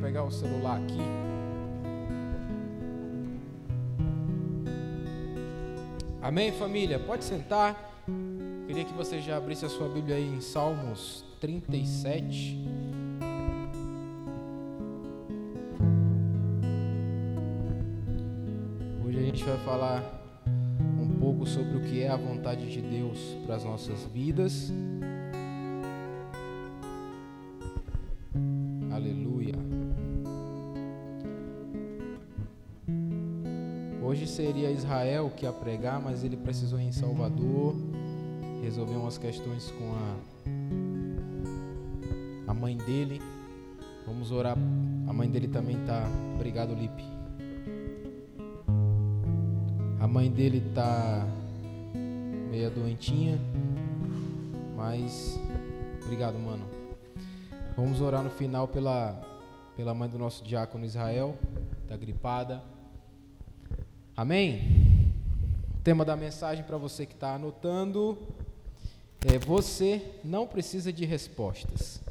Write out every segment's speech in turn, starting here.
pegar o celular aqui. Amém, família? Pode sentar. Queria que você já abrisse a sua Bíblia aí em Salmos 37. Hoje a gente vai falar um pouco sobre o que é a vontade de Deus para as nossas vidas. Seria Israel que ia pregar, mas ele precisou ir em Salvador resolver umas questões com a, a mãe dele. Vamos orar. A mãe dele também tá. Obrigado, Lipe. A mãe dele tá meia doentinha, mas obrigado, mano. Vamos orar no final pela pela mãe do nosso diácono Israel, tá gripada. Amém. O tema da mensagem para você que está anotando é, você não precisa de respostas.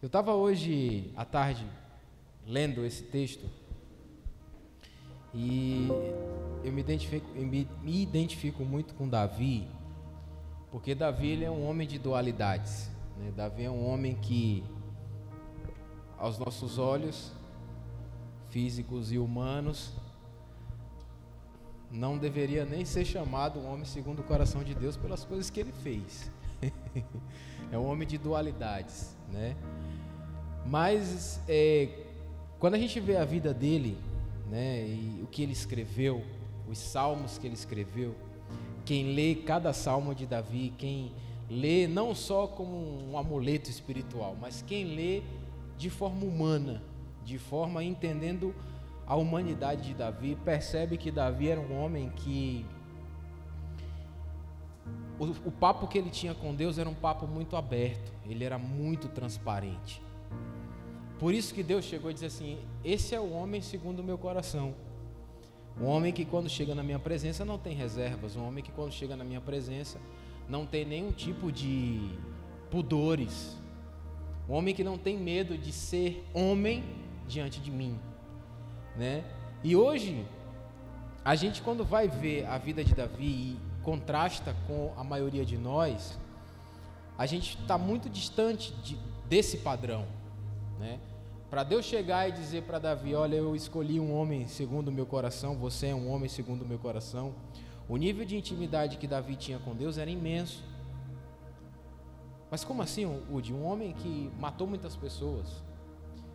Eu estava hoje à tarde lendo esse texto e eu me identifico, eu me, me identifico muito com Davi, porque Davi é um homem de dualidades. Né? Davi é um homem que, aos nossos olhos, físicos e humanos, não deveria nem ser chamado um homem segundo o coração de Deus pelas coisas que ele fez. é um homem de dualidades, né? Mas é, quando a gente vê a vida dele, né, e o que ele escreveu, os salmos que ele escreveu, quem lê cada salmo de Davi, quem lê não só como um amuleto espiritual, mas quem lê de forma humana, de forma entendendo a humanidade de Davi, percebe que Davi era um homem que o, o, papo que ele tinha com Deus era um papo muito aberto, ele era muito transparente. Por isso que Deus chegou e disse assim: Esse é o homem segundo o meu coração. Um homem que quando chega na minha presença não tem reservas, um homem que quando chega na minha presença não tem nenhum tipo de pudores, um homem que não tem medo de ser homem diante de mim né? E hoje a gente quando vai ver a vida de Davi e contrasta com a maioria de nós, a gente está muito distante de, desse padrão, né? Para Deus chegar e dizer para Davi, olha, eu escolhi um homem segundo o meu coração, você é um homem segundo o meu coração. O nível de intimidade que Davi tinha com Deus era imenso. Mas como assim, Udi? Um homem que matou muitas pessoas,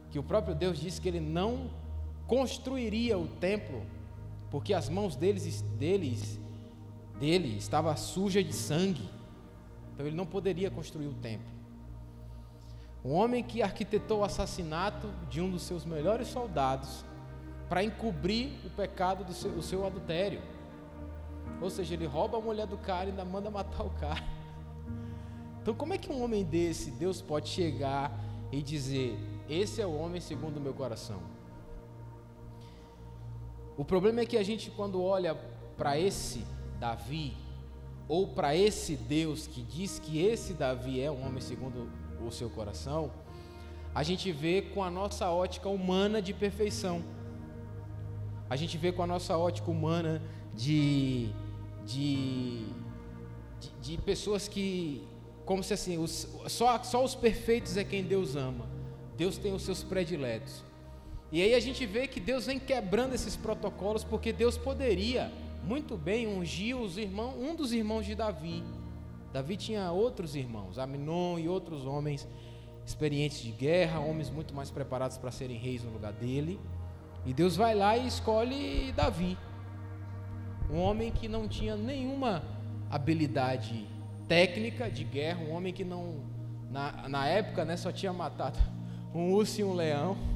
que o próprio Deus disse que ele não construiria o templo, porque as mãos deles, deles, dele estava suja de sangue. Então ele não poderia construir o templo. Um homem que arquitetou o assassinato de um dos seus melhores soldados para encobrir o pecado do seu, do seu adultério. Ou seja, ele rouba a mulher do cara e ainda manda matar o cara. Então, como é que um homem desse, Deus pode chegar e dizer: Esse é o homem segundo o meu coração? O problema é que a gente, quando olha para esse Davi, ou para esse Deus que diz que esse Davi é um homem segundo o seu coração, a gente vê com a nossa ótica humana de perfeição. A gente vê com a nossa ótica humana de, de, de, pessoas que, como se assim, os, só, só os perfeitos é quem Deus ama. Deus tem os seus prediletos. E aí a gente vê que Deus vem quebrando esses protocolos, porque Deus poderia muito bem ungir os irmãos, um dos irmãos de Davi. Davi tinha outros irmãos, Aminon e outros homens experientes de guerra, homens muito mais preparados para serem reis no lugar dele. E Deus vai lá e escolhe Davi, um homem que não tinha nenhuma habilidade técnica de guerra, um homem que não, na, na época, né, só tinha matado um urso e um leão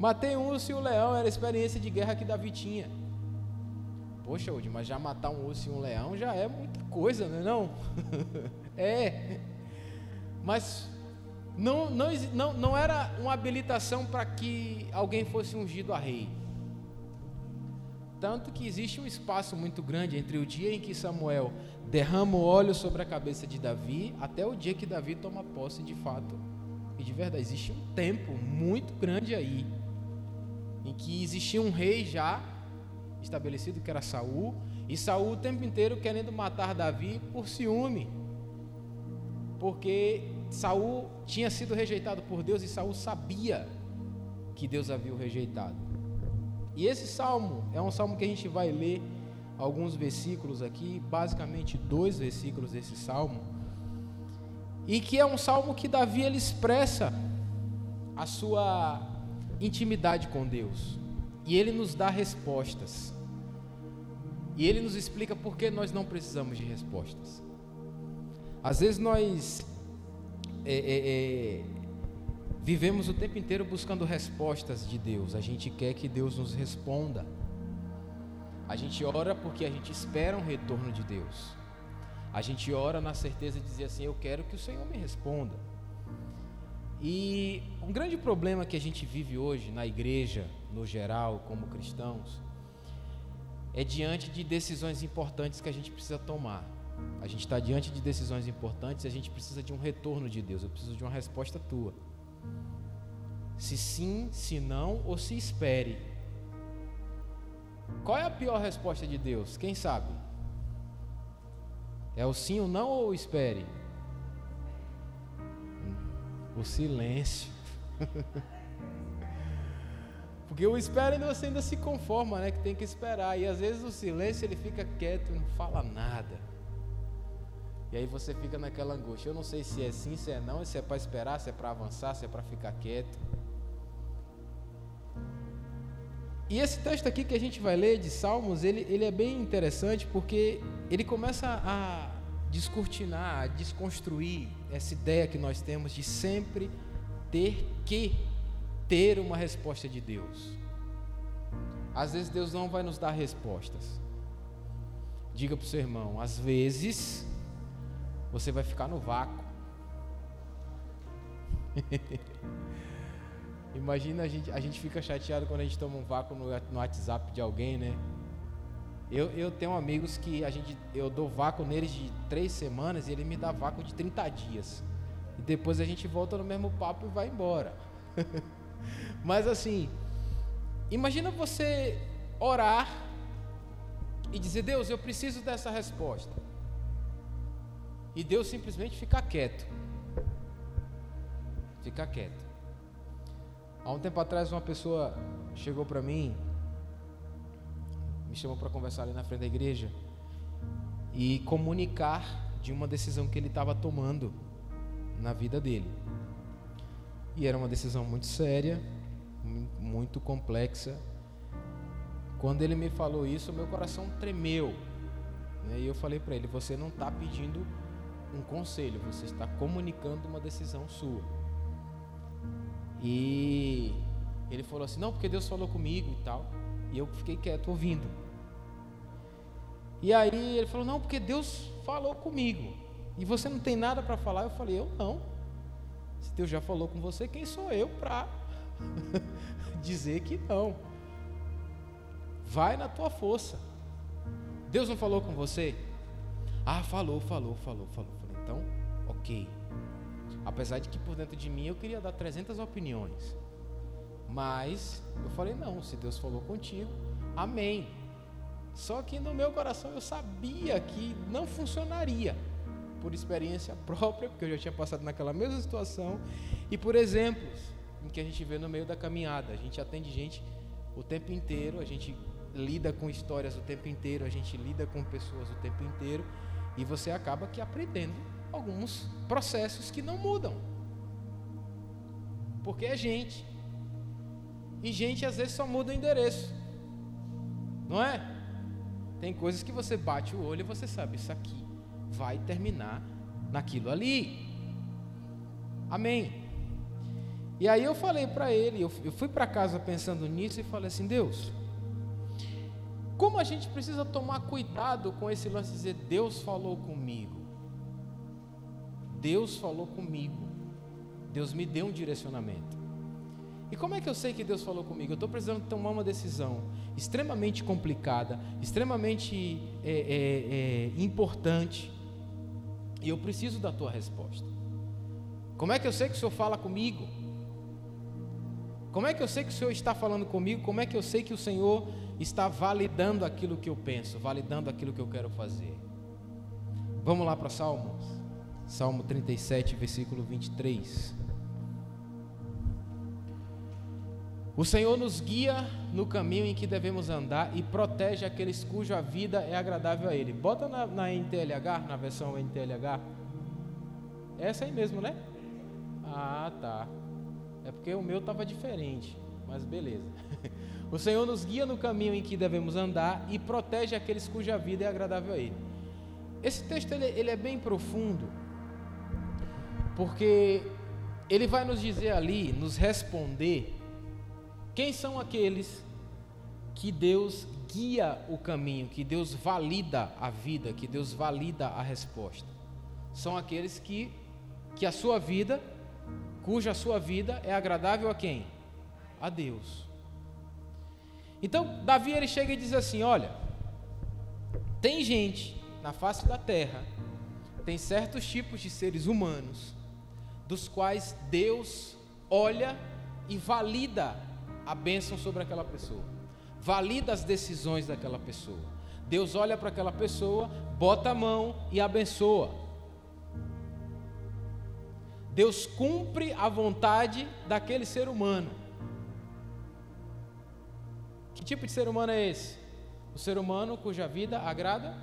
Matei um urso e um leão, era a experiência de guerra que Davi tinha. Poxa, Udi, mas já matar um urso e um leão já é muita coisa, não é não? é. Mas não, não, não, não era uma habilitação para que alguém fosse ungido a rei. Tanto que existe um espaço muito grande entre o dia em que Samuel derrama o óleo sobre a cabeça de Davi até o dia que Davi toma posse de fato E de verdade, existe um tempo muito grande aí em que existia um rei já estabelecido que era Saul, e Saul o tempo inteiro querendo matar Davi por ciúme. Porque Saul tinha sido rejeitado por Deus e Saul sabia que Deus havia o rejeitado. E esse salmo é um salmo que a gente vai ler alguns versículos aqui, basicamente dois versículos desse salmo, e que é um salmo que Davi ele expressa a sua intimidade com Deus. E ele nos dá respostas. E ele nos explica por que nós não precisamos de respostas. Às vezes nós é, é, é, vivemos o tempo inteiro buscando respostas de Deus. A gente quer que Deus nos responda. A gente ora porque a gente espera um retorno de Deus. A gente ora na certeza de dizer assim: Eu quero que o Senhor me responda. E um grande problema que a gente vive hoje na igreja, no geral, como cristãos, é diante de decisões importantes que a gente precisa tomar. A gente está diante de decisões importantes e a gente precisa de um retorno de Deus. Eu preciso de uma resposta tua. Se sim, se não ou se espere. Qual é a pior resposta de Deus? Quem sabe? É o sim ou não ou espere? O silêncio. Porque o espera ainda você ainda se conforma, né? Que tem que esperar. E às vezes o silêncio ele fica quieto e não fala nada. E aí você fica naquela angústia. Eu não sei se é sim, se é não, se é para esperar, se é para avançar, se é para ficar quieto. E esse texto aqui que a gente vai ler de Salmos, ele, ele é bem interessante porque ele começa a descortinar, desconstruir essa ideia que nós temos de sempre ter que ter uma resposta de Deus. Às vezes Deus não vai nos dar respostas. Diga para o seu irmão, às vezes você vai ficar no vácuo. Imagina a gente, a gente fica chateado quando a gente toma um vácuo no, no WhatsApp de alguém, né? Eu, eu tenho amigos que a gente, eu dou vácuo neles de três semanas e ele me dá vácuo de 30 dias. E depois a gente volta no mesmo papo e vai embora. Mas assim, imagina você orar e dizer: Deus, eu preciso dessa resposta. E Deus simplesmente ficar quieto. Ficar quieto. Há um tempo atrás, uma pessoa chegou para mim, me chamou para conversar ali na frente da igreja e comunicar de uma decisão que ele estava tomando na vida dele. E era uma decisão muito séria, muito complexa. Quando ele me falou isso, meu coração tremeu. Né? E eu falei para ele: Você não está pedindo um conselho, você está comunicando uma decisão sua. E ele falou assim: Não, porque Deus falou comigo e tal. E eu fiquei quieto ouvindo. E aí ele falou: Não, porque Deus falou comigo. E você não tem nada para falar? Eu falei: Eu não. Se Deus já falou com você, quem sou eu para dizer que não? Vai na tua força. Deus não falou com você? Ah, falou, falou, falou, falou. Falei, então, ok. Apesar de que por dentro de mim eu queria dar 300 opiniões. Mas eu falei, não, se Deus falou contigo, amém. Só que no meu coração eu sabia que não funcionaria por experiência própria, porque eu já tinha passado naquela mesma situação, e por exemplos em que a gente vê no meio da caminhada. A gente atende gente o tempo inteiro, a gente lida com histórias o tempo inteiro, a gente lida com pessoas o tempo inteiro, e você acaba que aprendendo alguns processos que não mudam. Porque é gente. E gente às vezes só muda o endereço. Não é? Tem coisas que você bate o olho e você sabe, isso aqui vai terminar naquilo ali. Amém. E aí eu falei para ele, eu fui para casa pensando nisso e falei assim: Deus, como a gente precisa tomar cuidado com esse lance de dizer Deus falou comigo. Deus falou comigo. Deus me deu um direcionamento. E como é que eu sei que Deus falou comigo? Eu estou precisando tomar uma decisão extremamente complicada, extremamente é, é, é, importante. E eu preciso da tua resposta. Como é que eu sei que o Senhor fala comigo? Como é que eu sei que o Senhor está falando comigo? Como é que eu sei que o Senhor está validando aquilo que eu penso, validando aquilo que eu quero fazer? Vamos lá para Salmos. Salmo 37, versículo 23. O Senhor nos guia no caminho em que devemos andar e protege aqueles cuja vida é agradável a Ele. Bota na, na NTLH, na versão NTLH. Essa aí mesmo, né? Ah, tá. É porque o meu estava diferente, mas beleza. O Senhor nos guia no caminho em que devemos andar e protege aqueles cuja vida é agradável a Ele. Esse texto ele, ele é bem profundo, porque ele vai nos dizer ali, nos responder quem são aqueles que Deus guia o caminho, que Deus valida a vida, que Deus valida a resposta? São aqueles que, que a sua vida, cuja sua vida é agradável a quem? A Deus. Então, Davi ele chega e diz assim: Olha, tem gente na face da terra, tem certos tipos de seres humanos, dos quais Deus olha e valida a bênção sobre aquela pessoa, valida as decisões daquela pessoa. Deus olha para aquela pessoa, bota a mão e abençoa. Deus cumpre a vontade daquele ser humano. Que tipo de ser humano é esse? O ser humano cuja vida agrada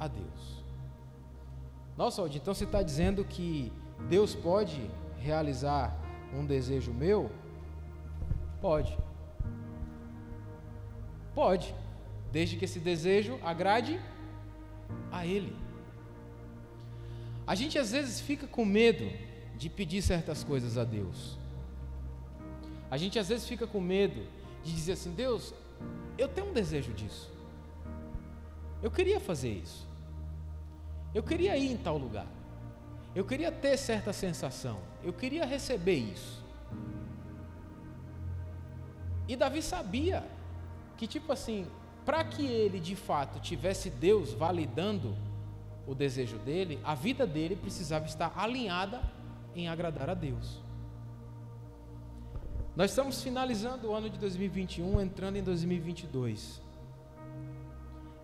a Deus. Nossa, então você está dizendo que Deus pode realizar um desejo meu? Pode. Pode, desde que esse desejo agrade a Ele. A gente às vezes fica com medo de pedir certas coisas a Deus. A gente às vezes fica com medo de dizer assim: Deus, eu tenho um desejo disso. Eu queria fazer isso. Eu queria ir em tal lugar. Eu queria ter certa sensação. Eu queria receber isso. E Davi sabia que, tipo assim, para que ele de fato tivesse Deus validando o desejo dele, a vida dele precisava estar alinhada em agradar a Deus. Nós estamos finalizando o ano de 2021, entrando em 2022.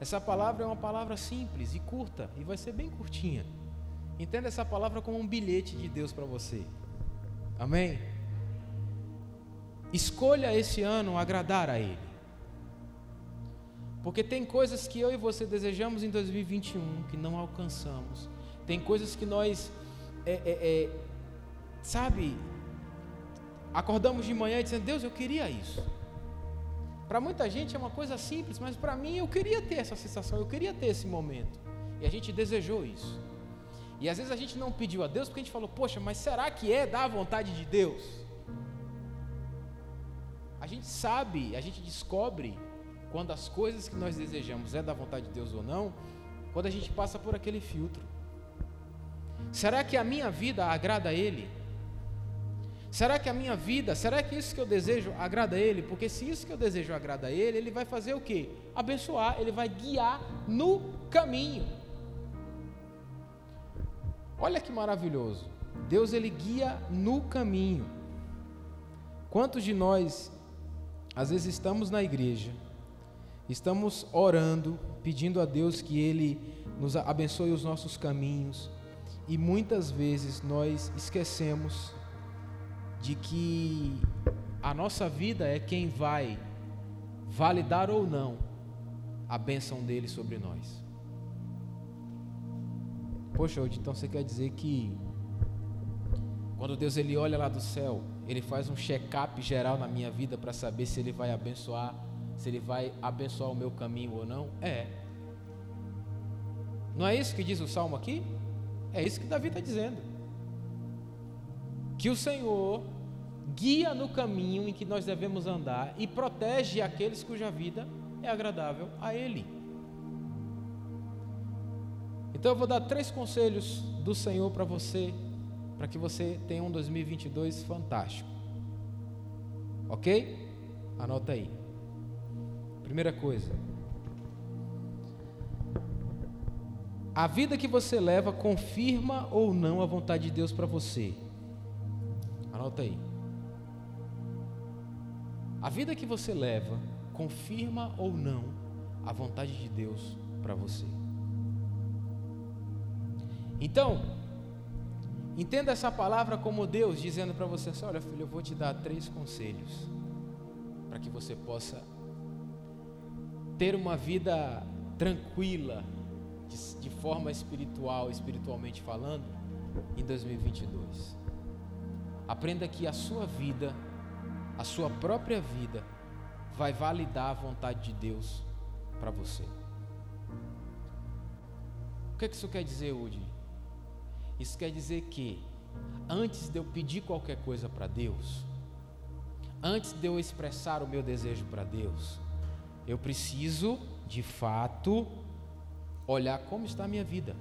Essa palavra é uma palavra simples e curta, e vai ser bem curtinha. Entenda essa palavra como um bilhete de Deus para você. Amém? Escolha esse ano agradar a Ele. Porque tem coisas que eu e você desejamos em 2021 que não alcançamos. Tem coisas que nós, é, é, é, sabe, acordamos de manhã e dizendo: Deus, eu queria isso. Para muita gente é uma coisa simples, mas para mim eu queria ter essa sensação, eu queria ter esse momento. E a gente desejou isso. E às vezes a gente não pediu a Deus porque a gente falou: Poxa, mas será que é da vontade de Deus? A gente sabe, a gente descobre quando as coisas que nós desejamos é da vontade de Deus ou não, quando a gente passa por aquele filtro. Será que a minha vida agrada a Ele? Será que a minha vida, será que isso que eu desejo agrada a Ele? Porque se isso que eu desejo agrada a Ele, Ele vai fazer o que? Abençoar, Ele vai guiar no caminho. Olha que maravilhoso. Deus ele guia no caminho. Quantos de nós às vezes estamos na igreja, estamos orando, pedindo a Deus que Ele nos abençoe os nossos caminhos, e muitas vezes nós esquecemos de que a nossa vida é quem vai validar ou não a bênção dele sobre nós. Poxa, então você quer dizer que quando Deus ele olha lá do céu, ele faz um check-up geral na minha vida para saber se ele vai abençoar, se ele vai abençoar o meu caminho ou não? É. Não é isso que diz o salmo aqui? É isso que Davi está dizendo. Que o Senhor guia no caminho em que nós devemos andar e protege aqueles cuja vida é agradável a Ele. Então eu vou dar três conselhos do Senhor para você para que você tenha um 2022 fantástico. Ok? Anota aí. Primeira coisa. A vida que você leva confirma ou não a vontade de Deus para você. Anota aí. A vida que você leva confirma ou não a vontade de Deus para você. Então, entenda essa palavra como Deus dizendo para você assim: olha, filho, eu vou te dar três conselhos para que você possa ter uma vida tranquila, de, de forma espiritual, espiritualmente falando, em 2022. Aprenda que a sua vida, a sua própria vida, vai validar a vontade de Deus para você. O que, é que isso quer dizer, Udi? Isso quer dizer que, antes de eu pedir qualquer coisa para Deus, antes de eu expressar o meu desejo para Deus, eu preciso, de fato, olhar como está a minha vida.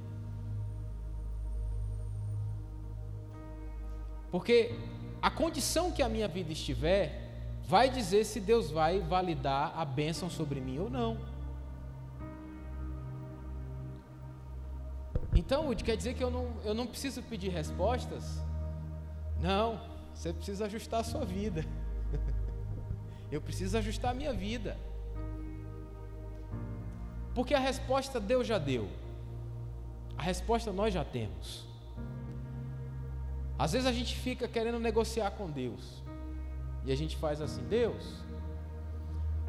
Porque a condição que a minha vida estiver vai dizer se Deus vai validar a bênção sobre mim ou não. Então, Woody, quer dizer que eu não, eu não preciso pedir respostas? Não, você precisa ajustar a sua vida. eu preciso ajustar a minha vida. Porque a resposta Deus já deu. A resposta nós já temos. Às vezes a gente fica querendo negociar com Deus. E a gente faz assim, Deus.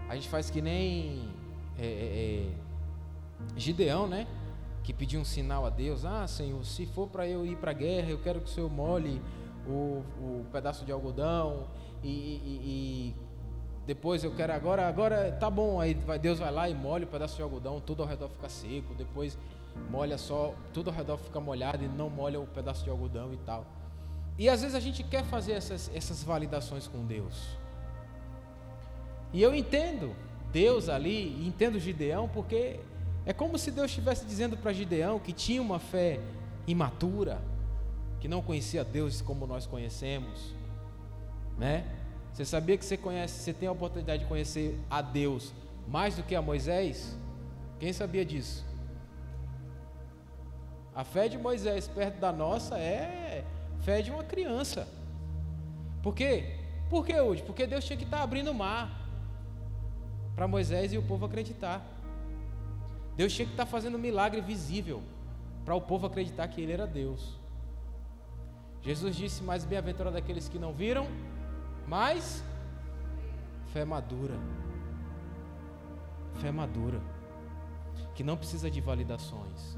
A gente faz que nem é, é, é Gideão, né? Que pediu um sinal a Deus. Ah, Senhor, se for para eu ir para a guerra, eu quero que o Senhor molhe o, o pedaço de algodão e, e, e depois eu quero agora, agora tá bom, aí Deus vai lá e molha o pedaço de algodão, tudo ao redor fica seco, depois molha só, tudo ao redor fica molhado e não molha o pedaço de algodão e tal. E às vezes a gente quer fazer essas, essas validações com Deus. E eu entendo Deus ali, entendo Gideão, porque é como se Deus estivesse dizendo para Gideão que tinha uma fé imatura, que não conhecia Deus como nós conhecemos, né? Você sabia que você conhece, você tem a oportunidade de conhecer a Deus mais do que a Moisés? Quem sabia disso? A fé de Moisés perto da nossa é fé de uma criança. Por quê? Por que hoje? Porque Deus tinha que estar abrindo o mar para Moisés e o povo acreditar. Deus tinha que estar fazendo um milagre visível para o povo acreditar que Ele era Deus. Jesus disse: Mais bem-aventurado aqueles que não viram mas fé madura. Fé madura. Que não precisa de validações.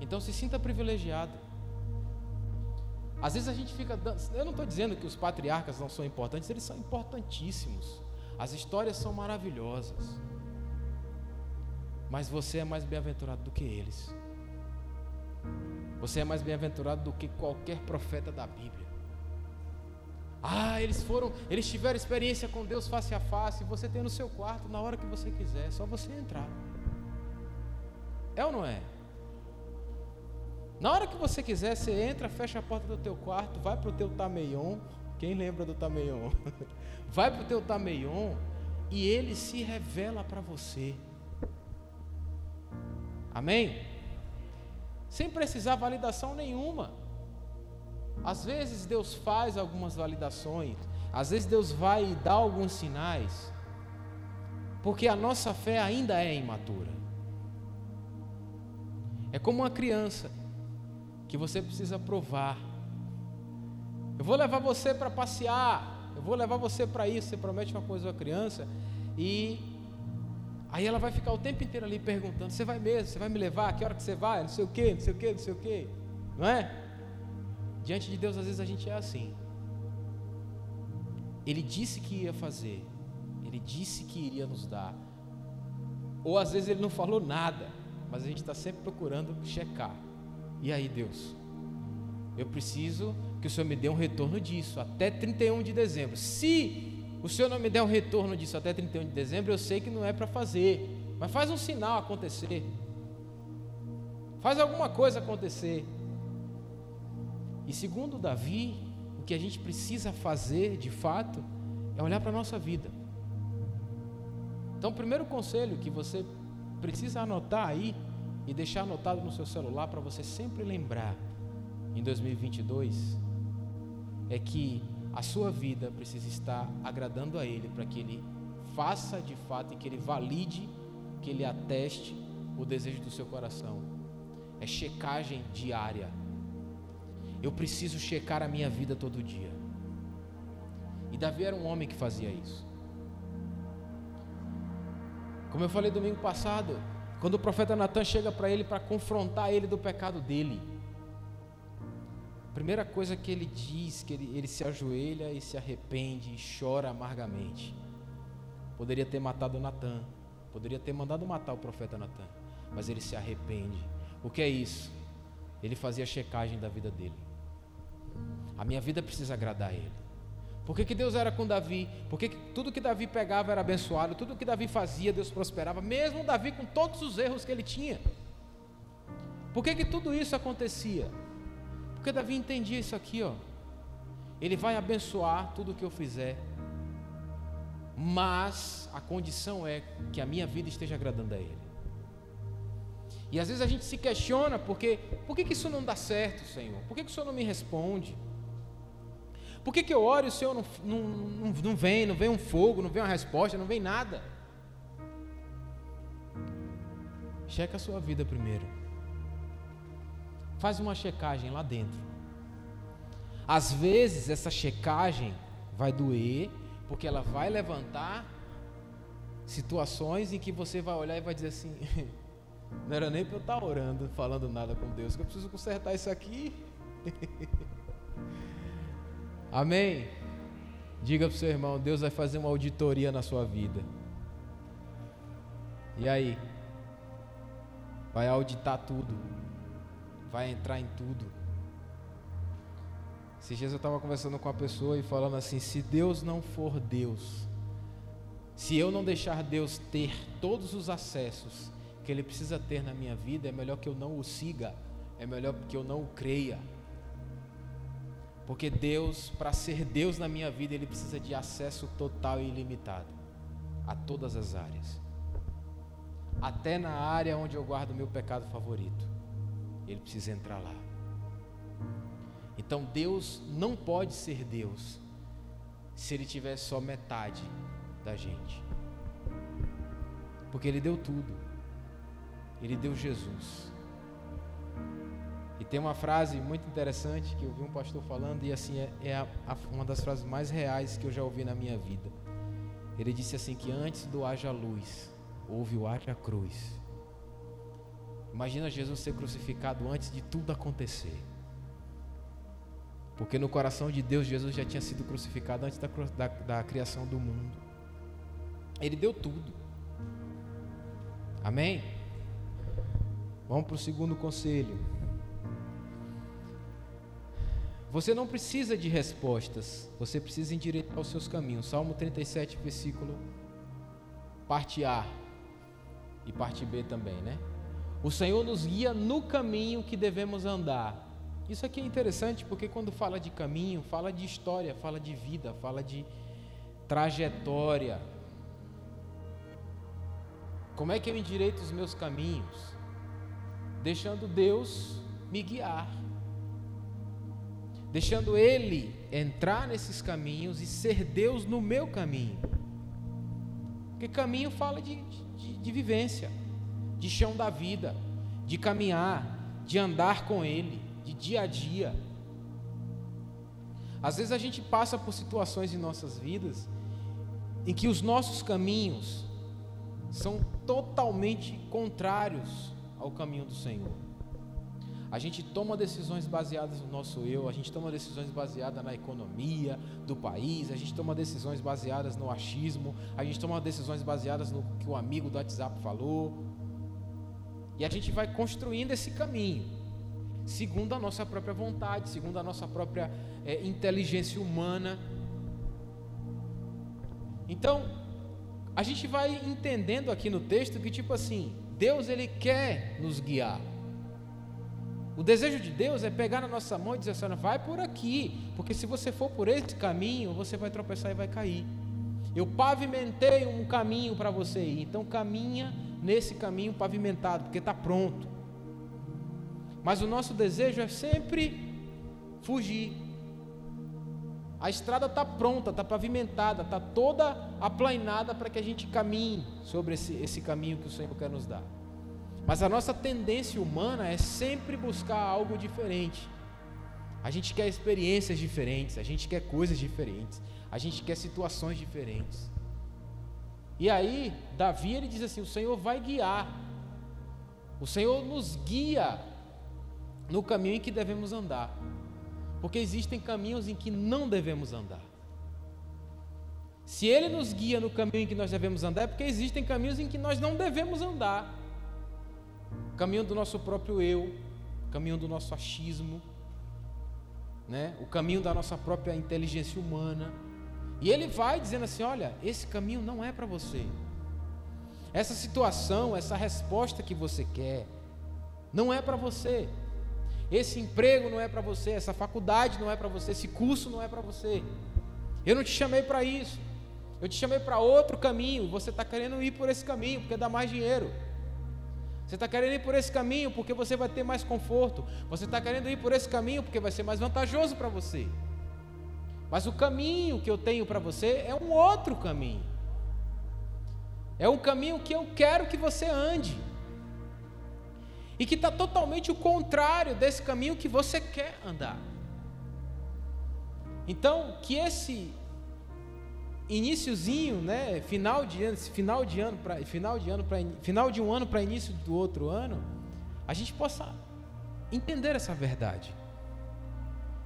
Então se sinta privilegiado. Às vezes a gente fica. Eu não estou dizendo que os patriarcas não são importantes, eles são importantíssimos. As histórias são maravilhosas. Mas você é mais bem-aventurado do que eles. Você é mais bem-aventurado do que qualquer profeta da Bíblia. Ah, eles foram, eles tiveram experiência com Deus face a face. Você tem no seu quarto na hora que você quiser, é só você entrar. É ou não é? Na hora que você quiser, você entra, fecha a porta do teu quarto, vai para o teu tameion. Quem lembra do tameion? vai para o teu tameion e ele se revela para você. Amém? Sem precisar validação nenhuma. Às vezes Deus faz algumas validações, às vezes Deus vai dar alguns sinais, porque a nossa fé ainda é imatura. É como uma criança que você precisa provar. Eu vou levar você para passear, eu vou levar você para isso. Você promete uma coisa à criança e aí ela vai ficar o tempo inteiro ali perguntando: Você vai mesmo? Você vai me levar? Que hora que você vai? Não sei o que, não sei o que, não sei o que, não é? Diante de Deus, às vezes a gente é assim. Ele disse que ia fazer, ele disse que iria nos dar. Ou às vezes ele não falou nada, mas a gente está sempre procurando checar. E aí, Deus, eu preciso que o Senhor me dê um retorno disso até 31 de dezembro. Se o Senhor não me der um retorno disso até 31 de dezembro, eu sei que não é para fazer, mas faz um sinal acontecer. Faz alguma coisa acontecer. E segundo Davi, o que a gente precisa fazer de fato é olhar para a nossa vida. Então, o primeiro conselho que você precisa anotar aí e deixar anotado no seu celular para você sempre lembrar em 2022 é que a sua vida precisa estar agradando a Ele para que Ele faça de fato e que Ele valide, que Ele ateste o desejo do seu coração. É checagem diária. Eu preciso checar a minha vida todo dia. E Davi era um homem que fazia isso. Como eu falei domingo passado, quando o profeta Natan chega para ele para confrontar ele do pecado dele, primeira coisa que ele diz, que ele, ele se ajoelha e se arrepende e chora amargamente. Poderia ter matado Natan, poderia ter mandado matar o profeta Natan, mas ele se arrepende. O que é isso? Ele fazia checagem da vida dele. A minha vida precisa agradar a ele. Por que, que Deus era com Davi? Porque que tudo que Davi pegava era abençoado, tudo que Davi fazia, Deus prosperava, mesmo Davi com todos os erros que ele tinha. Por que, que tudo isso acontecia? Porque Davi entendia isso aqui, ó. Ele vai abençoar tudo que eu fizer, mas a condição é que a minha vida esteja agradando a Ele. E às vezes a gente se questiona porque por que, que isso não dá certo, Senhor? Por que, que o Senhor não me responde? Por que, que eu oro e o Senhor não, não, não, não vem, não vem um fogo, não vem uma resposta, não vem nada? Checa a sua vida primeiro. Faz uma checagem lá dentro. Às vezes essa checagem vai doer, porque ela vai levantar situações em que você vai olhar e vai dizer assim: não era nem para eu estar orando, falando nada com Deus, que eu preciso consertar isso aqui. Amém? Diga para o seu irmão: Deus vai fazer uma auditoria na sua vida. E aí? Vai auditar tudo. Vai entrar em tudo. Esses dias eu estava conversando com uma pessoa e falando assim: se Deus não for Deus, se eu não deixar Deus ter todos os acessos que Ele precisa ter na minha vida, é melhor que eu não o siga, é melhor que eu não o creia. Porque Deus, para ser Deus na minha vida, Ele precisa de acesso total e ilimitado a todas as áreas. Até na área onde eu guardo o meu pecado favorito. Ele precisa entrar lá. Então Deus não pode ser Deus se Ele tiver só metade da gente. Porque Ele deu tudo. Ele deu Jesus. E tem uma frase muito interessante que eu vi um pastor falando, e assim, é, é a, a, uma das frases mais reais que eu já ouvi na minha vida. Ele disse assim: que antes do haja luz, houve o haja cruz. Imagina Jesus ser crucificado antes de tudo acontecer. Porque no coração de Deus, Jesus já tinha sido crucificado antes da, da, da criação do mundo. Ele deu tudo. Amém? Vamos para o segundo conselho. Você não precisa de respostas, você precisa endireitar os seus caminhos. Salmo 37, versículo parte A e parte B também, né? O Senhor nos guia no caminho que devemos andar. Isso aqui é interessante porque quando fala de caminho, fala de história, fala de vida, fala de trajetória. Como é que eu endireito os meus caminhos? Deixando Deus me guiar deixando Ele entrar nesses caminhos e ser Deus no meu caminho. Porque caminho fala de, de, de vivência, de chão da vida, de caminhar, de andar com Ele, de dia a dia. Às vezes a gente passa por situações em nossas vidas em que os nossos caminhos são totalmente contrários ao caminho do Senhor. A gente toma decisões baseadas no nosso eu, a gente toma decisões baseadas na economia do país, a gente toma decisões baseadas no achismo, a gente toma decisões baseadas no que o amigo do WhatsApp falou. E a gente vai construindo esse caminho, segundo a nossa própria vontade, segundo a nossa própria é, inteligência humana. Então, a gente vai entendendo aqui no texto que, tipo assim, Deus ele quer nos guiar. O desejo de Deus é pegar na nossa mão e dizer assim: vai por aqui, porque se você for por esse caminho, você vai tropeçar e vai cair. Eu pavimentei um caminho para você ir, então caminha nesse caminho pavimentado, porque está pronto. Mas o nosso desejo é sempre fugir. A estrada está pronta, está pavimentada, está toda aplainada para que a gente caminhe sobre esse, esse caminho que o Senhor quer nos dar. Mas a nossa tendência humana é sempre buscar algo diferente. A gente quer experiências diferentes, a gente quer coisas diferentes, a gente quer situações diferentes. E aí, Davi ele diz assim: o Senhor vai guiar, o Senhor nos guia no caminho em que devemos andar. Porque existem caminhos em que não devemos andar. Se Ele nos guia no caminho em que nós devemos andar, é porque existem caminhos em que nós não devemos andar. Caminho do nosso próprio eu, caminho do nosso achismo, né? o caminho da nossa própria inteligência humana. E Ele vai dizendo assim: olha, esse caminho não é para você. Essa situação, essa resposta que você quer, não é para você. Esse emprego não é para você, essa faculdade não é para você, esse curso não é para você. Eu não te chamei para isso. Eu te chamei para outro caminho. Você está querendo ir por esse caminho porque dá mais dinheiro. Você está querendo ir por esse caminho porque você vai ter mais conforto. Você está querendo ir por esse caminho porque vai ser mais vantajoso para você. Mas o caminho que eu tenho para você é um outro caminho. É um caminho que eu quero que você ande e que está totalmente o contrário desse caminho que você quer andar. Então, que esse iníciozinho, né, final de ano, final de ano para final de ano para final de um ano para início do outro ano, a gente possa entender essa verdade.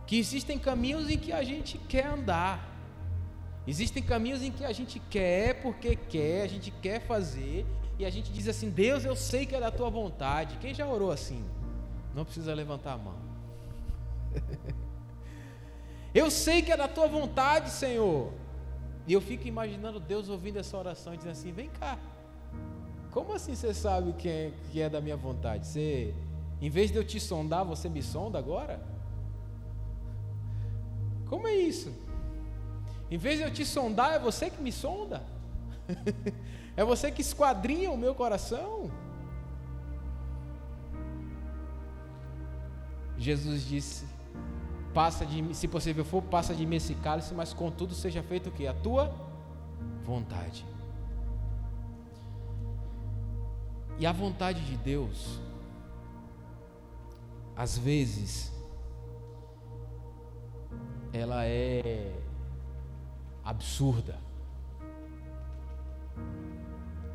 Que existem caminhos em que a gente quer andar. Existem caminhos em que a gente quer porque quer, a gente quer fazer, e a gente diz assim: Deus, eu sei que é da tua vontade. Quem já orou assim? Não precisa levantar a mão. eu sei que é da tua vontade, Senhor. E eu fico imaginando Deus ouvindo essa oração e dizendo assim: Vem cá. Como assim você sabe que é, que é da minha vontade? Você, em vez de eu te sondar, você me sonda agora? Como é isso? Em vez de eu te sondar, é você que me sonda? É você que esquadrinha o meu coração. Jesus disse: Passa de, se possível for, passa de mim esse cálice, mas contudo seja feito o que? A tua vontade. E a vontade de Deus, às vezes, ela é absurda.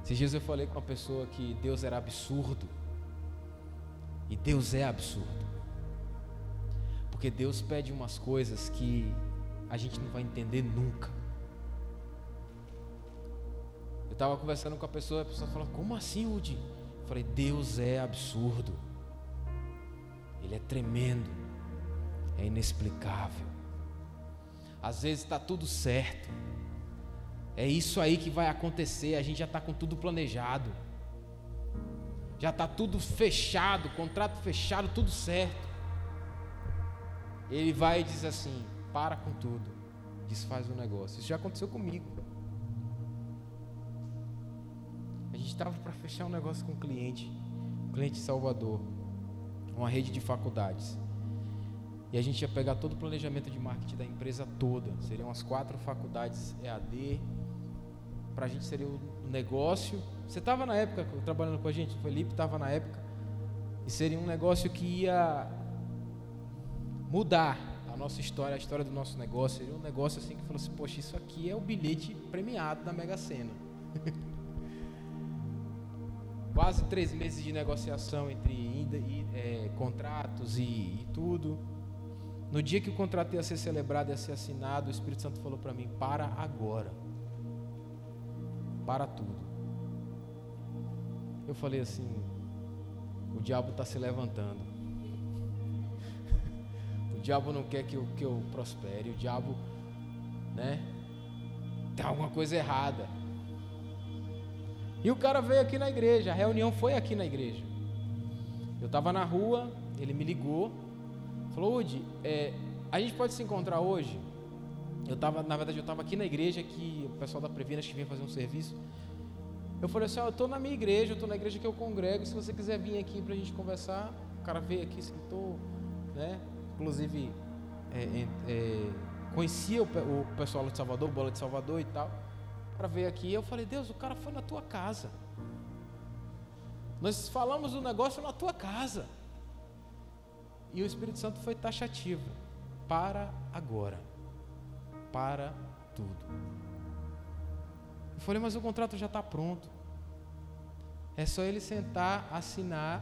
Esses dias eu falei com uma pessoa que Deus era absurdo. E Deus é absurdo. Porque Deus pede umas coisas que a gente não vai entender nunca. Eu estava conversando com a pessoa, a pessoa falou: Como assim, Udi? Eu falei: Deus é absurdo. Ele é tremendo. É inexplicável. Às vezes está tudo certo. É isso aí que vai acontecer. A gente já está com tudo planejado. Já está tudo fechado, contrato fechado, tudo certo. Ele vai e diz assim: para com tudo, desfaz o negócio. Isso já aconteceu comigo. A gente estava para fechar um negócio com um cliente, um cliente Salvador, uma rede de faculdades. E a gente ia pegar todo o planejamento de marketing da empresa toda. Seriam as quatro faculdades EAD, para a gente seria o negócio. Você estava na época trabalhando com a gente, o Felipe estava na época, e seria um negócio que ia mudar a nossa história, a história do nosso negócio. Seria um negócio assim que falou assim: Poxa, isso aqui é o bilhete premiado da Mega Sena. Quase três meses de negociação entre é, contratos e, e tudo. No dia que o contrato ia ser celebrado, ia ser assinado, o Espírito Santo falou para mim: Para agora para tudo. Eu falei assim: o diabo está se levantando. o diabo não quer que eu, que eu prospere. O diabo, né? Tem alguma coisa errada. E o cara veio aqui na igreja. A reunião foi aqui na igreja. Eu estava na rua, ele me ligou. Falou, Udi, é, a gente pode se encontrar hoje? Eu tava, na verdade, eu estava aqui na igreja que o pessoal da Previnas que vinha fazer um serviço. Eu falei assim, ó, eu estou na minha igreja, eu estou na igreja que eu congrego, se você quiser vir aqui para a gente conversar, o cara veio aqui, sentou, né? Inclusive, é, é, conhecia o, o pessoal de Salvador, Bola de Salvador e tal, para ver aqui. Eu falei, Deus, o cara foi na tua casa. Nós falamos do negócio na tua casa. E o Espírito Santo foi taxativo. Para agora. Para tudo. Eu falei, mas o contrato já está pronto. É só ele sentar, assinar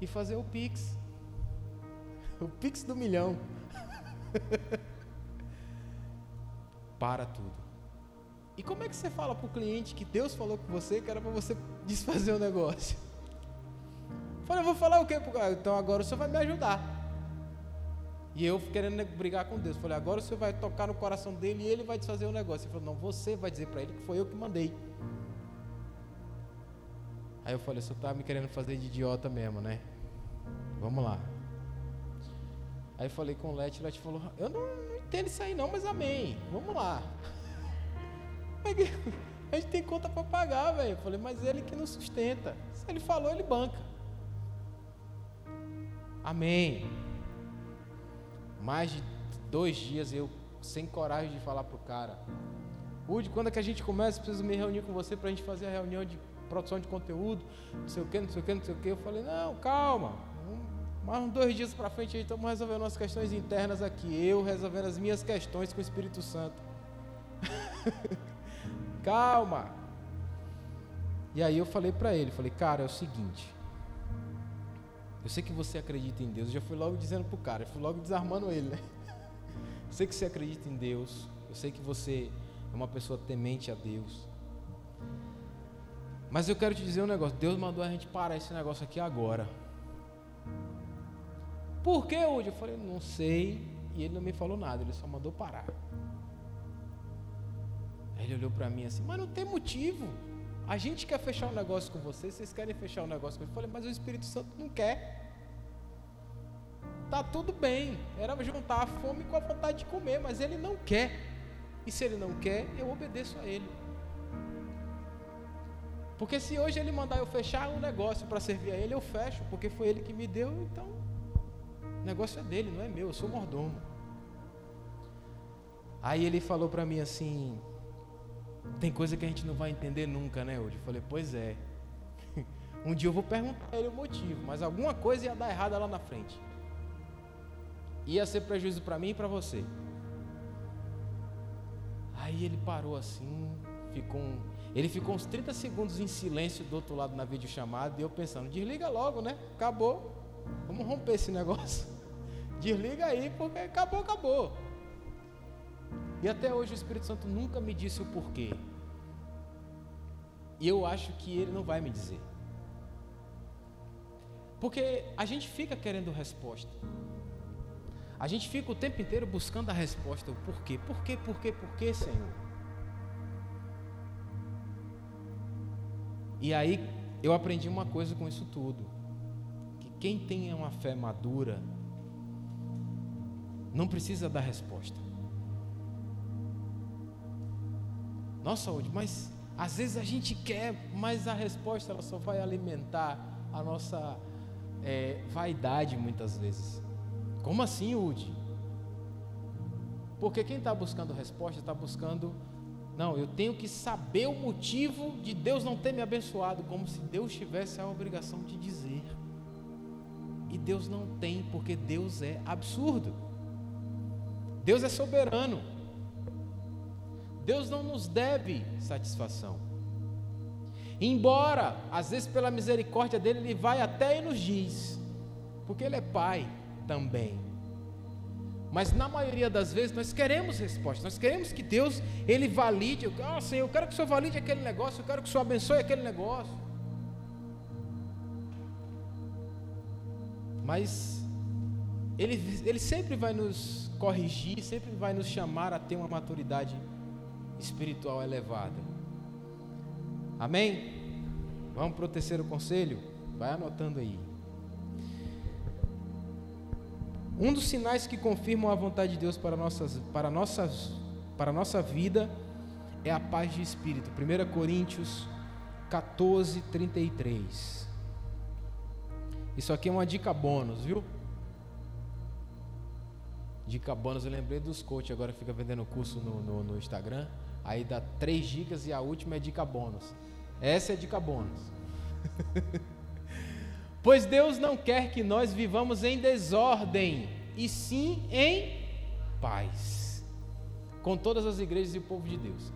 e fazer o Pix. O Pix do milhão. Para tudo. E como é que você fala para o cliente que Deus falou com você que era para você desfazer o negócio? Falei, eu vou falar o quê? Então agora o senhor vai me ajudar. E eu querendo brigar com Deus. Falei, agora o senhor vai tocar no coração dele e ele vai desfazer o negócio. Ele falou, não, você vai dizer para ele que foi eu que mandei. Aí eu falei, você está me querendo fazer de idiota mesmo, né? Vamos lá. Aí falei com o Lete, o Lete falou, eu não, não entendo isso aí não, mas amém. Vamos lá. A gente tem conta para pagar, velho. Falei, mas ele que nos sustenta. Se ele falou, ele banca. Amém. Mais de dois dias eu sem coragem de falar pro cara. Udi, quando é que a gente começa? Preciso me reunir com você para a gente fazer a reunião de produção de conteúdo, não sei o que, não sei o que, não sei o que. Eu falei, não, calma, mais uns dois dias para frente aí estamos resolvendo as questões internas aqui, eu resolvendo as minhas questões com o Espírito Santo. calma. E aí eu falei para ele, falei, cara, é o seguinte, eu sei que você acredita em Deus, eu já fui logo dizendo pro cara, eu fui logo desarmando ele, né? Eu sei que você acredita em Deus, eu sei que você é uma pessoa temente a Deus. Mas eu quero te dizer um negócio: Deus mandou a gente parar esse negócio aqui agora. Por que hoje? Eu falei, não sei. E ele não me falou nada, ele só mandou parar. Aí ele olhou para mim assim, mas não tem motivo. A gente quer fechar um negócio com vocês, vocês querem fechar um negócio com ele. Eu falei, mas o Espírito Santo não quer. Tá tudo bem. Era juntar a fome com a vontade de comer, mas ele não quer. E se ele não quer, eu obedeço a ele. Porque se hoje ele mandar eu fechar um negócio para servir a ele, eu fecho, porque foi ele que me deu, então o negócio é dele, não é meu, eu sou mordomo. Aí ele falou para mim assim: tem coisa que a gente não vai entender nunca, né, hoje? Eu falei: pois é. um dia eu vou perguntar a ele o motivo, mas alguma coisa ia dar errada lá na frente. Ia ser prejuízo para mim e para você. Aí ele parou assim, ficou um ele ficou uns 30 segundos em silêncio do outro lado na videochamada e eu pensando, desliga logo, né? Acabou. Vamos romper esse negócio. Desliga aí, porque acabou, acabou. E até hoje o Espírito Santo nunca me disse o porquê. E eu acho que ele não vai me dizer. Porque a gente fica querendo resposta. A gente fica o tempo inteiro buscando a resposta, o porquê. Por quê, por quê, por quê, Senhor? E aí eu aprendi uma coisa com isso tudo: que quem tem uma fé madura não precisa dar resposta. Nossa, saúde, mas às vezes a gente quer, mas a resposta ela só vai alimentar a nossa é, vaidade muitas vezes. Como assim, Udi? Porque quem está buscando resposta está buscando não, eu tenho que saber o motivo de Deus não ter me abençoado, como se Deus tivesse a obrigação de dizer. E Deus não tem, porque Deus é absurdo. Deus é soberano. Deus não nos deve satisfação. Embora, às vezes, pela misericórdia dele, ele vai até e nos diz, porque ele é pai também. Mas na maioria das vezes nós queremos resposta, nós queremos que Deus ele valide. Ah, Senhor, eu quero que o Senhor valide aquele negócio, eu quero que o Senhor abençoe aquele negócio. Mas ele, ele sempre vai nos corrigir, sempre vai nos chamar a ter uma maturidade espiritual elevada. Amém? Vamos para o terceiro conselho? Vai anotando aí. Um dos sinais que confirmam a vontade de Deus para, nossas, para, nossas, para a nossa vida é a paz de espírito. 1 Coríntios 14, 33. Isso aqui é uma dica bônus, viu? Dica bônus, eu lembrei dos coaches agora fica vendendo curso no, no, no Instagram. Aí dá três dicas e a última é dica bônus. Essa é dica bônus. pois Deus não quer que nós vivamos em desordem, e sim em paz. Com todas as igrejas e o povo de Deus.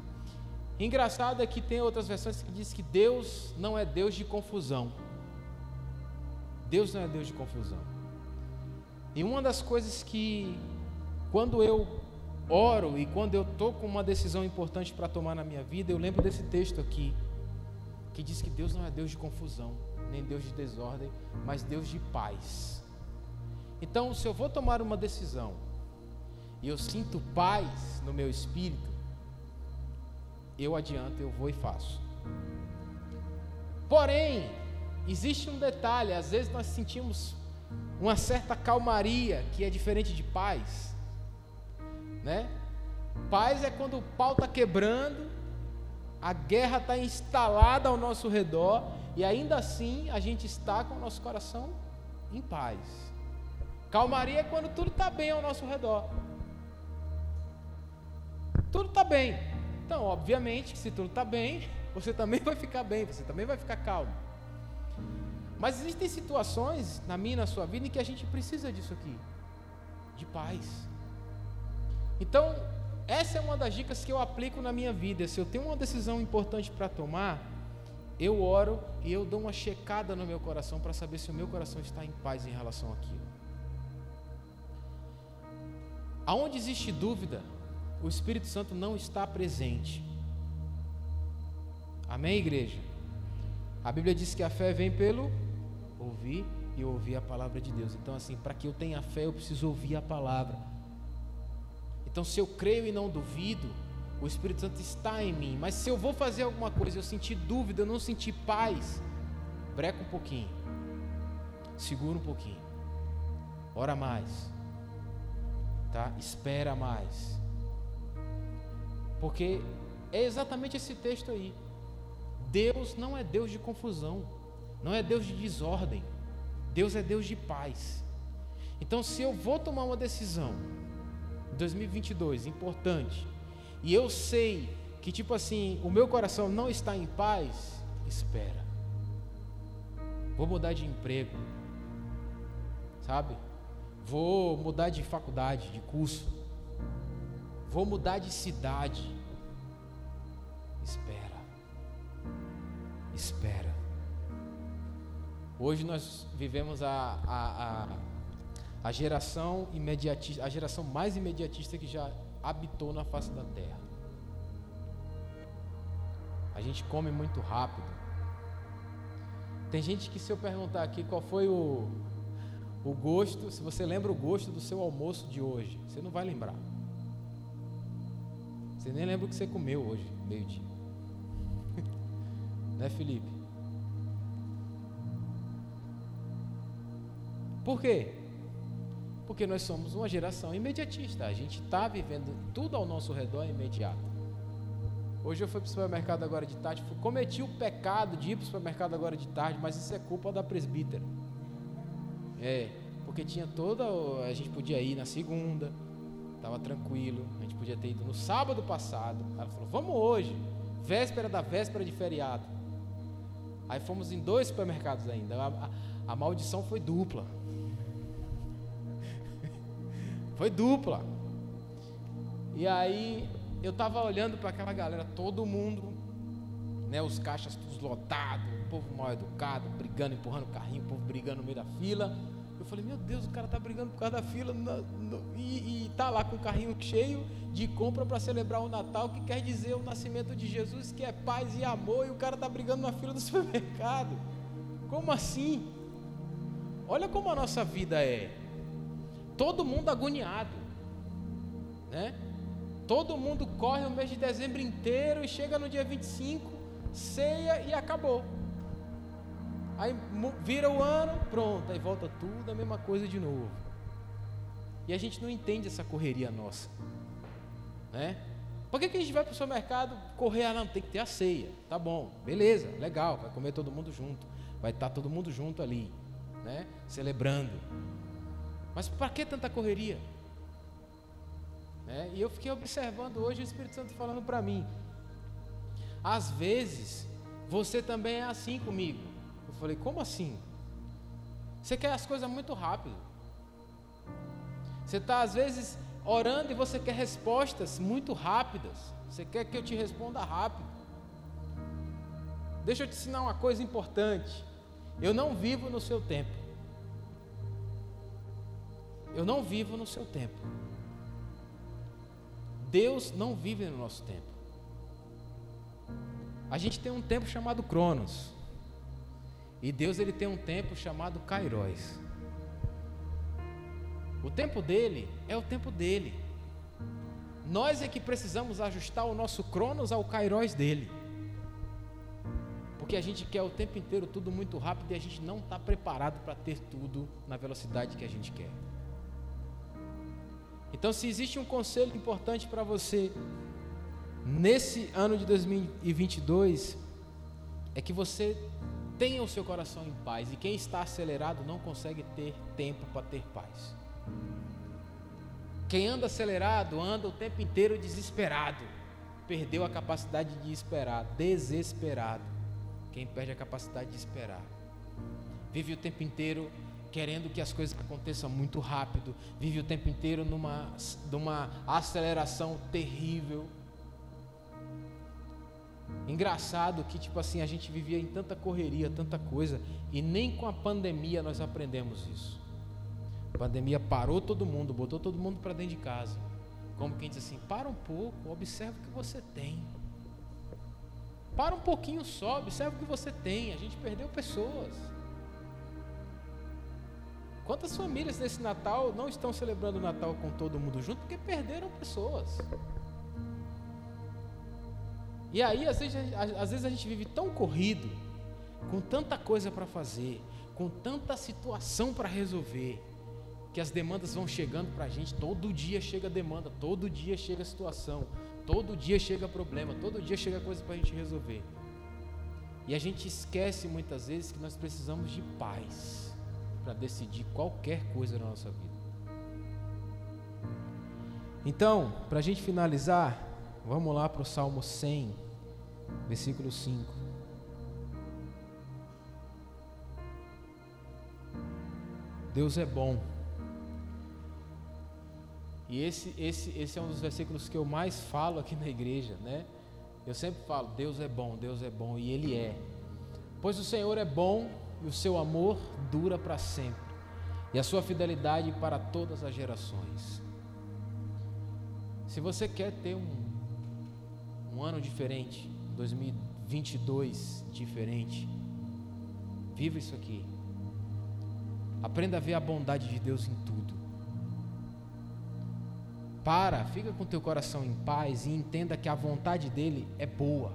Engraçado é que tem outras versões que diz que Deus não é Deus de confusão. Deus não é Deus de confusão. E uma das coisas que quando eu oro e quando eu estou com uma decisão importante para tomar na minha vida, eu lembro desse texto aqui, que diz que Deus não é Deus de confusão, nem Deus de desordem, mas Deus de paz. Então, se eu vou tomar uma decisão e eu sinto paz no meu espírito, eu adianto, eu vou e faço. Porém, existe um detalhe: às vezes nós sentimos uma certa calmaria que é diferente de paz né? Paz é quando o pau está quebrando, a guerra está instalada ao nosso redor e ainda assim a gente está com o nosso coração em paz. Calmaria é quando tudo está bem ao nosso redor. Tudo está bem. Então, obviamente, se tudo está bem, você também vai ficar bem, você também vai ficar calmo. Mas existem situações na minha e na sua vida em que a gente precisa disso aqui, de paz. Então, essa é uma das dicas que eu aplico na minha vida. Se eu tenho uma decisão importante para tomar, eu oro e eu dou uma checada no meu coração para saber se o meu coração está em paz em relação àquilo. Aonde existe dúvida, o Espírito Santo não está presente. Amém, igreja? A Bíblia diz que a fé vem pelo ouvir e ouvir a palavra de Deus. Então, assim, para que eu tenha fé, eu preciso ouvir a palavra. Então, se eu creio e não duvido, o Espírito Santo está em mim. Mas se eu vou fazer alguma coisa, eu sentir dúvida, eu não sentir paz, breca um pouquinho, segura um pouquinho, ora mais, tá? Espera mais, porque é exatamente esse texto aí. Deus não é Deus de confusão, não é Deus de desordem. Deus é Deus de paz. Então, se eu vou tomar uma decisão 2022, importante, e eu sei que, tipo assim, o meu coração não está em paz, espera. Vou mudar de emprego, sabe? Vou mudar de faculdade, de curso. Vou mudar de cidade. Espera. Espera. Hoje nós vivemos a, a, a a geração imediatista, a geração mais imediatista que já habitou na face da terra. A gente come muito rápido. Tem gente que se eu perguntar aqui qual foi o, o gosto, se você lembra o gosto do seu almoço de hoje, você não vai lembrar. Você nem lembra o que você comeu hoje, meio-dia. né, Felipe? Por quê? Porque nós somos uma geração imediatista. A gente está vivendo tudo ao nosso redor imediato. Hoje eu fui para o supermercado agora de tarde, cometi o pecado de ir para o supermercado agora de tarde, mas isso é culpa da presbítera. É, porque tinha toda. A gente podia ir na segunda, estava tranquilo, a gente podia ter ido no sábado passado. Ela falou: vamos hoje, véspera da véspera de feriado. Aí fomos em dois supermercados ainda. A, a, a maldição foi dupla. Foi dupla. E aí eu tava olhando para aquela galera, todo mundo, né, os caixas todos lotados, o povo mal educado, brigando, empurrando o carrinho, o povo brigando no meio da fila. Eu falei, meu Deus, o cara tá brigando por causa da fila no, no, e, e tá lá com o carrinho cheio de compra para celebrar o Natal, que quer dizer o nascimento de Jesus, que é paz e amor, e o cara tá brigando na fila do supermercado. Como assim? Olha como a nossa vida é todo mundo agoniado, né? Todo mundo corre o mês de dezembro inteiro e chega no dia 25, ceia e acabou. Aí vira o ano, pronto, aí volta tudo a mesma coisa de novo. E a gente não entende essa correria nossa, né? Por que, que a gente vai para o supermercado correr? Ah, não, tem que ter a ceia. Tá bom, beleza, legal, vai comer todo mundo junto. Vai estar todo mundo junto ali, né? Celebrando. Mas para que tanta correria? Né? E eu fiquei observando hoje o Espírito Santo falando para mim. Às vezes, você também é assim comigo. Eu falei, como assim? Você quer as coisas muito rápido. Você está, às vezes, orando e você quer respostas muito rápidas. Você quer que eu te responda rápido. Deixa eu te ensinar uma coisa importante. Eu não vivo no seu tempo. Eu não vivo no seu tempo. Deus não vive no nosso tempo. A gente tem um tempo chamado Cronos. E Deus ele tem um tempo chamado Kairos. O tempo dele é o tempo dele. Nós é que precisamos ajustar o nosso Cronos ao Kairos dele. Porque a gente quer o tempo inteiro tudo muito rápido e a gente não está preparado para ter tudo na velocidade que a gente quer. Então, se existe um conselho importante para você nesse ano de 2022, é que você tenha o seu coração em paz. E quem está acelerado não consegue ter tempo para ter paz. Quem anda acelerado anda o tempo inteiro desesperado. Perdeu a capacidade de esperar, desesperado. Quem perde a capacidade de esperar. Vive o tempo inteiro querendo que as coisas aconteçam muito rápido, vive o tempo inteiro numa, numa aceleração terrível. Engraçado que, tipo assim, a gente vivia em tanta correria, tanta coisa, e nem com a pandemia nós aprendemos isso. A pandemia parou todo mundo, botou todo mundo para dentro de casa. Como quem diz assim: para um pouco, observa o que você tem. Para um pouquinho só, observa o que você tem. A gente perdeu pessoas. Quantas famílias nesse Natal não estão celebrando o Natal com todo mundo junto porque perderam pessoas? E aí, às vezes, às vezes a gente vive tão corrido, com tanta coisa para fazer, com tanta situação para resolver, que as demandas vão chegando para a gente. Todo dia chega demanda, todo dia chega situação, todo dia chega problema, todo dia chega coisa para a gente resolver. E a gente esquece muitas vezes que nós precisamos de paz para decidir qualquer coisa na nossa vida. Então, para a gente finalizar, vamos lá para o Salmo 100, versículo 5. Deus é bom. E esse, esse, esse é um dos versículos que eu mais falo aqui na igreja, né? Eu sempre falo, Deus é bom, Deus é bom, e Ele é. Pois o Senhor é bom e o seu amor dura para sempre, e a sua fidelidade para todas as gerações. Se você quer ter um, um ano diferente, 2022 diferente, viva isso aqui. Aprenda a ver a bondade de Deus em tudo. Para, fica com teu coração em paz e entenda que a vontade dele é boa.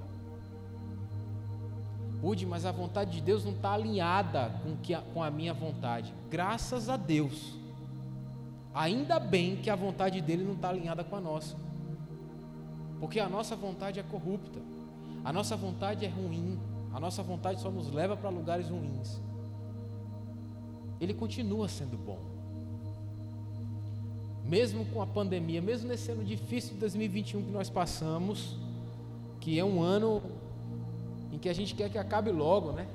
Pude, mas a vontade de Deus não está alinhada com, que a, com a minha vontade. Graças a Deus. Ainda bem que a vontade dele não está alinhada com a nossa. Porque a nossa vontade é corrupta. A nossa vontade é ruim. A nossa vontade só nos leva para lugares ruins. Ele continua sendo bom. Mesmo com a pandemia, mesmo nesse ano difícil de 2021 que nós passamos, que é um ano que a gente quer que acabe logo, né?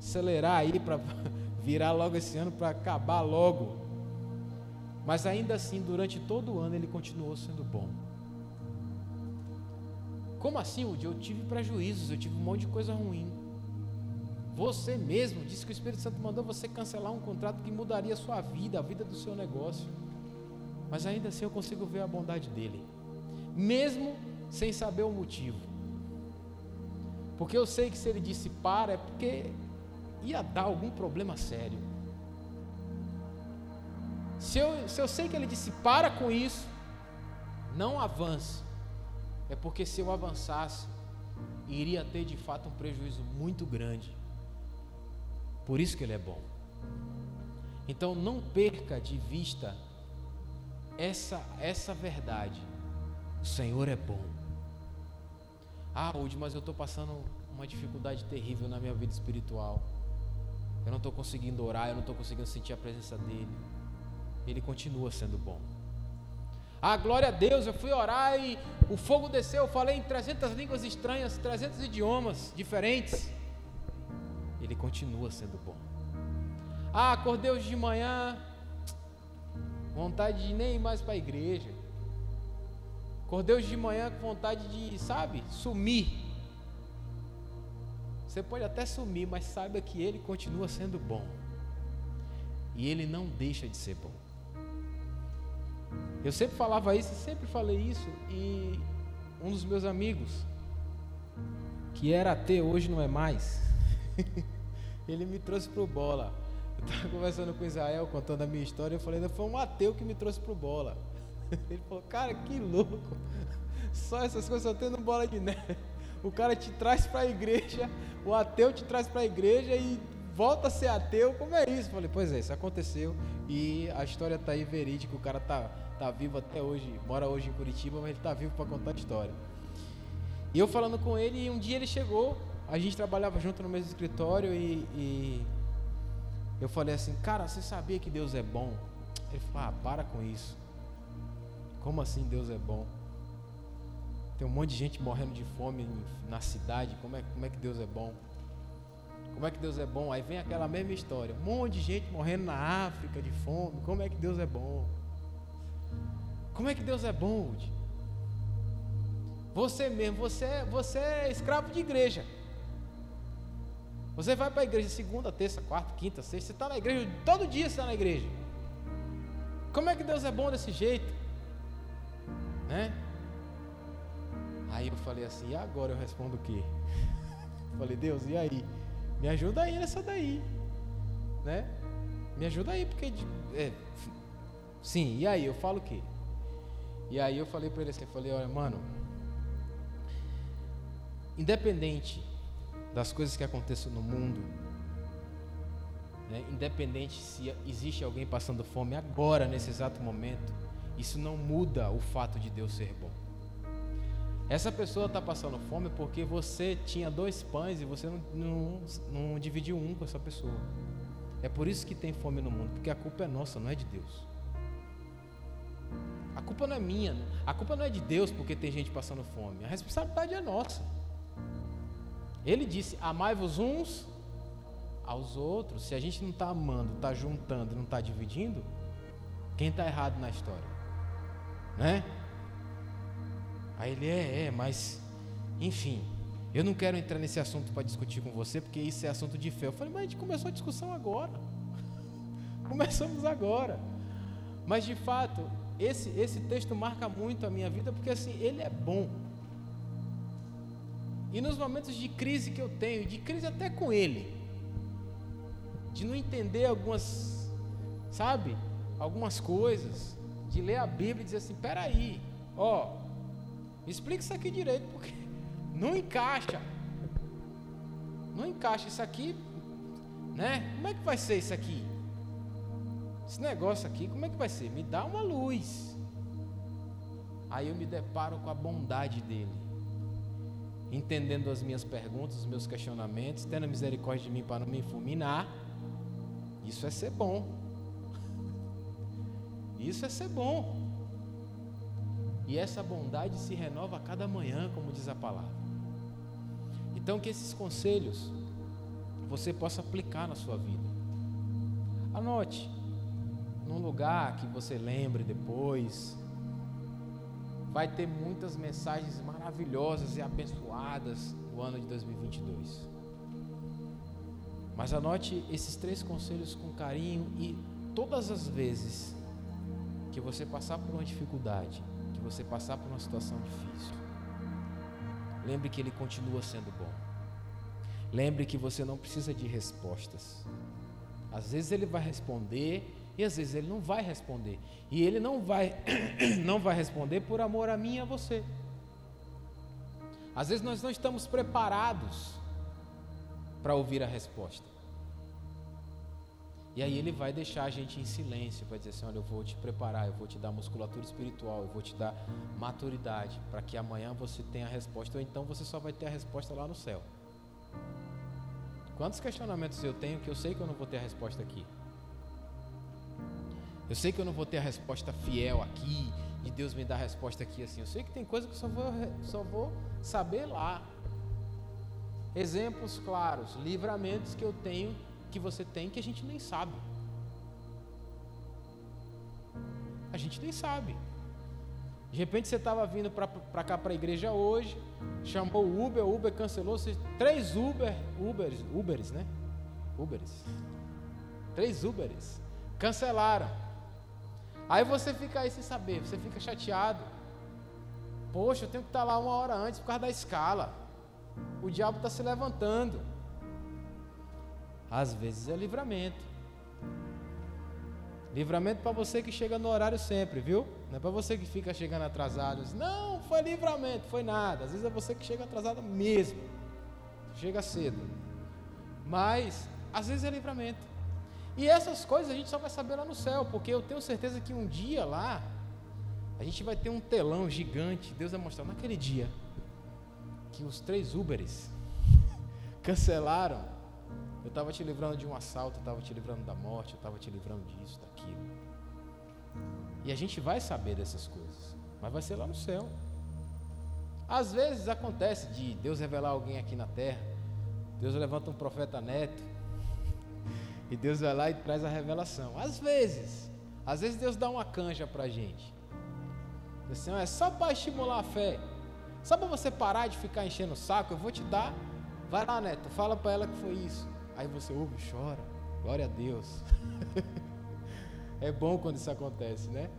Acelerar aí para virar logo esse ano para acabar logo. Mas ainda assim, durante todo o ano ele continuou sendo bom. Como assim, Woody? Eu tive prejuízos, eu tive um monte de coisa ruim. Você mesmo disse que o Espírito Santo mandou você cancelar um contrato que mudaria a sua vida, a vida do seu negócio. Mas ainda assim eu consigo ver a bondade dele, mesmo sem saber o motivo. Porque eu sei que se ele disse para, é porque ia dar algum problema sério. Se eu, se eu sei que ele disse para com isso, não avance. É porque se eu avançasse, iria ter de fato um prejuízo muito grande. Por isso que ele é bom. Então não perca de vista essa essa verdade. O Senhor é bom. Ah, Woody, mas eu estou passando uma dificuldade terrível na minha vida espiritual. Eu não estou conseguindo orar, eu não estou conseguindo sentir a presença dele. Ele continua sendo bom. Ah, glória a Deus, eu fui orar e o fogo desceu, eu falei em 300 línguas estranhas, 300 idiomas diferentes. Ele continua sendo bom. Ah, acordei hoje de manhã, vontade de nem ir mais para a igreja. Acordei hoje de manhã com vontade de, sabe, sumir. Você pode até sumir, mas saiba que ele continua sendo bom. E ele não deixa de ser bom. Eu sempre falava isso, sempre falei isso, e um dos meus amigos, que era ateu, hoje não é mais, ele me trouxe para o bola. Eu estava conversando com Israel, contando a minha história, eu falei, foi um ateu que me trouxe para o bola. Ele falou, cara, que louco, só essas coisas só tendo bola de neve. O cara te traz para a igreja, o ateu te traz para a igreja e volta a ser ateu, como é isso? Eu falei, pois é, isso aconteceu e a história está aí verídica, o cara está tá vivo até hoje, mora hoje em Curitiba, mas ele está vivo para contar a história. E eu falando com ele, e um dia ele chegou, a gente trabalhava junto no mesmo escritório e, e eu falei assim, cara, você sabia que Deus é bom? Ele falou, ah, para com isso. Como assim Deus é bom? Tem um monte de gente morrendo de fome na cidade, como é, como é que Deus é bom? Como é que Deus é bom? Aí vem aquela mesma história. Um monte de gente morrendo na África de fome. Como é que Deus é bom? Como é que Deus é bom? Você mesmo, você, você é escravo de igreja. Você vai para a igreja segunda, terça, quarta, quinta, sexta. Você está na igreja, todo dia você está na igreja. Como é que Deus é bom desse jeito? Né? Aí eu falei assim, e agora eu respondo o quê? falei, Deus, e aí? Me ajuda aí nessa daí. Né? Me ajuda aí, porque. É, sim, e aí? Eu falo o quê? E aí eu falei para ele assim, eu falei, olha, mano, independente das coisas que aconteçam no mundo, né, independente se existe alguém passando fome agora, nesse exato momento, isso não muda o fato de Deus ser bom. Essa pessoa está passando fome porque você tinha dois pães e você não, não, não dividiu um com essa pessoa. É por isso que tem fome no mundo, porque a culpa é nossa, não é de Deus. A culpa não é minha, a culpa não é de Deus porque tem gente passando fome. A responsabilidade é nossa. Ele disse: Amai-vos uns aos outros. Se a gente não está amando, está juntando, não está dividindo, quem está errado na história? Né? Aí ele é, é, mas enfim, eu não quero entrar nesse assunto para discutir com você, porque isso é assunto de fé. Eu falei, mas a gente começou a discussão agora. Começamos agora. Mas de fato, esse, esse texto marca muito a minha vida, porque assim, ele é bom. E nos momentos de crise que eu tenho, de crise até com ele, de não entender algumas, sabe, algumas coisas, de ler a Bíblia e dizer assim: peraí, ó, me explica isso aqui direito, porque não encaixa. Não encaixa isso aqui, né? Como é que vai ser isso aqui? Esse negócio aqui, como é que vai ser? Me dá uma luz. Aí eu me deparo com a bondade dele, entendendo as minhas perguntas, os meus questionamentos, tendo misericórdia de mim para não me fulminar. Isso é ser bom. Isso é ser bom. E essa bondade se renova a cada manhã, como diz a palavra. Então, que esses conselhos você possa aplicar na sua vida. Anote num lugar que você lembre depois. Vai ter muitas mensagens maravilhosas e abençoadas no ano de 2022. Mas anote esses três conselhos com carinho e todas as vezes que você passar por uma dificuldade, que você passar por uma situação difícil, lembre que Ele continua sendo bom. Lembre que você não precisa de respostas. Às vezes Ele vai responder e às vezes Ele não vai responder. E Ele não vai, não vai responder por amor a mim e a você. Às vezes nós não estamos preparados para ouvir a resposta. E aí ele vai deixar a gente em silêncio, vai dizer assim: olha, eu vou te preparar, eu vou te dar musculatura espiritual, eu vou te dar maturidade, para que amanhã você tenha a resposta, ou então você só vai ter a resposta lá no céu. Quantos questionamentos eu tenho que eu sei que eu não vou ter a resposta aqui? Eu sei que eu não vou ter a resposta fiel aqui, de Deus me dar a resposta aqui assim. Eu sei que tem coisa que eu só vou, só vou saber lá. Exemplos claros, livramentos que eu tenho, que você tem, que a gente nem sabe. A gente nem sabe. De repente você estava vindo para cá para a igreja hoje, chamou o Uber, o Uber cancelou, você, três Uber, Ubers, Ubers, né? Ubers. Três Ubers. Cancelaram. Aí você fica aí sem saber, você fica chateado. Poxa, eu tenho que estar lá uma hora antes por causa da escala. O diabo está se levantando. Às vezes é livramento. Livramento para você que chega no horário sempre, viu? Não é para você que fica chegando atrasado. Não, foi livramento, foi nada. Às vezes é você que chega atrasado mesmo. Chega cedo. Mas, às vezes é livramento. E essas coisas a gente só vai saber lá no céu, porque eu tenho certeza que um dia lá, a gente vai ter um telão gigante. Deus vai mostrar naquele dia que os três Uberes cancelaram. Eu estava te livrando de um assalto, eu estava te livrando da morte, eu estava te livrando disso, daquilo. E a gente vai saber dessas coisas, mas vai ser lá no céu. Às vezes acontece de Deus revelar alguém aqui na terra, Deus levanta um profeta neto, e Deus vai lá e traz a revelação. Às vezes, às vezes Deus dá uma canja para a gente. Assim, é só para estimular a fé. Só para você parar de ficar enchendo o saco, eu vou te dar. Vai lá, neto, fala para ela que foi isso. Aí você ouve, chora. Glória a Deus. é bom quando isso acontece, né?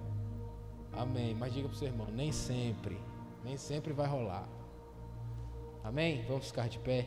Amém. Mas diga para o seu irmão, nem sempre, nem sempre vai rolar. Amém? Vamos ficar de pé.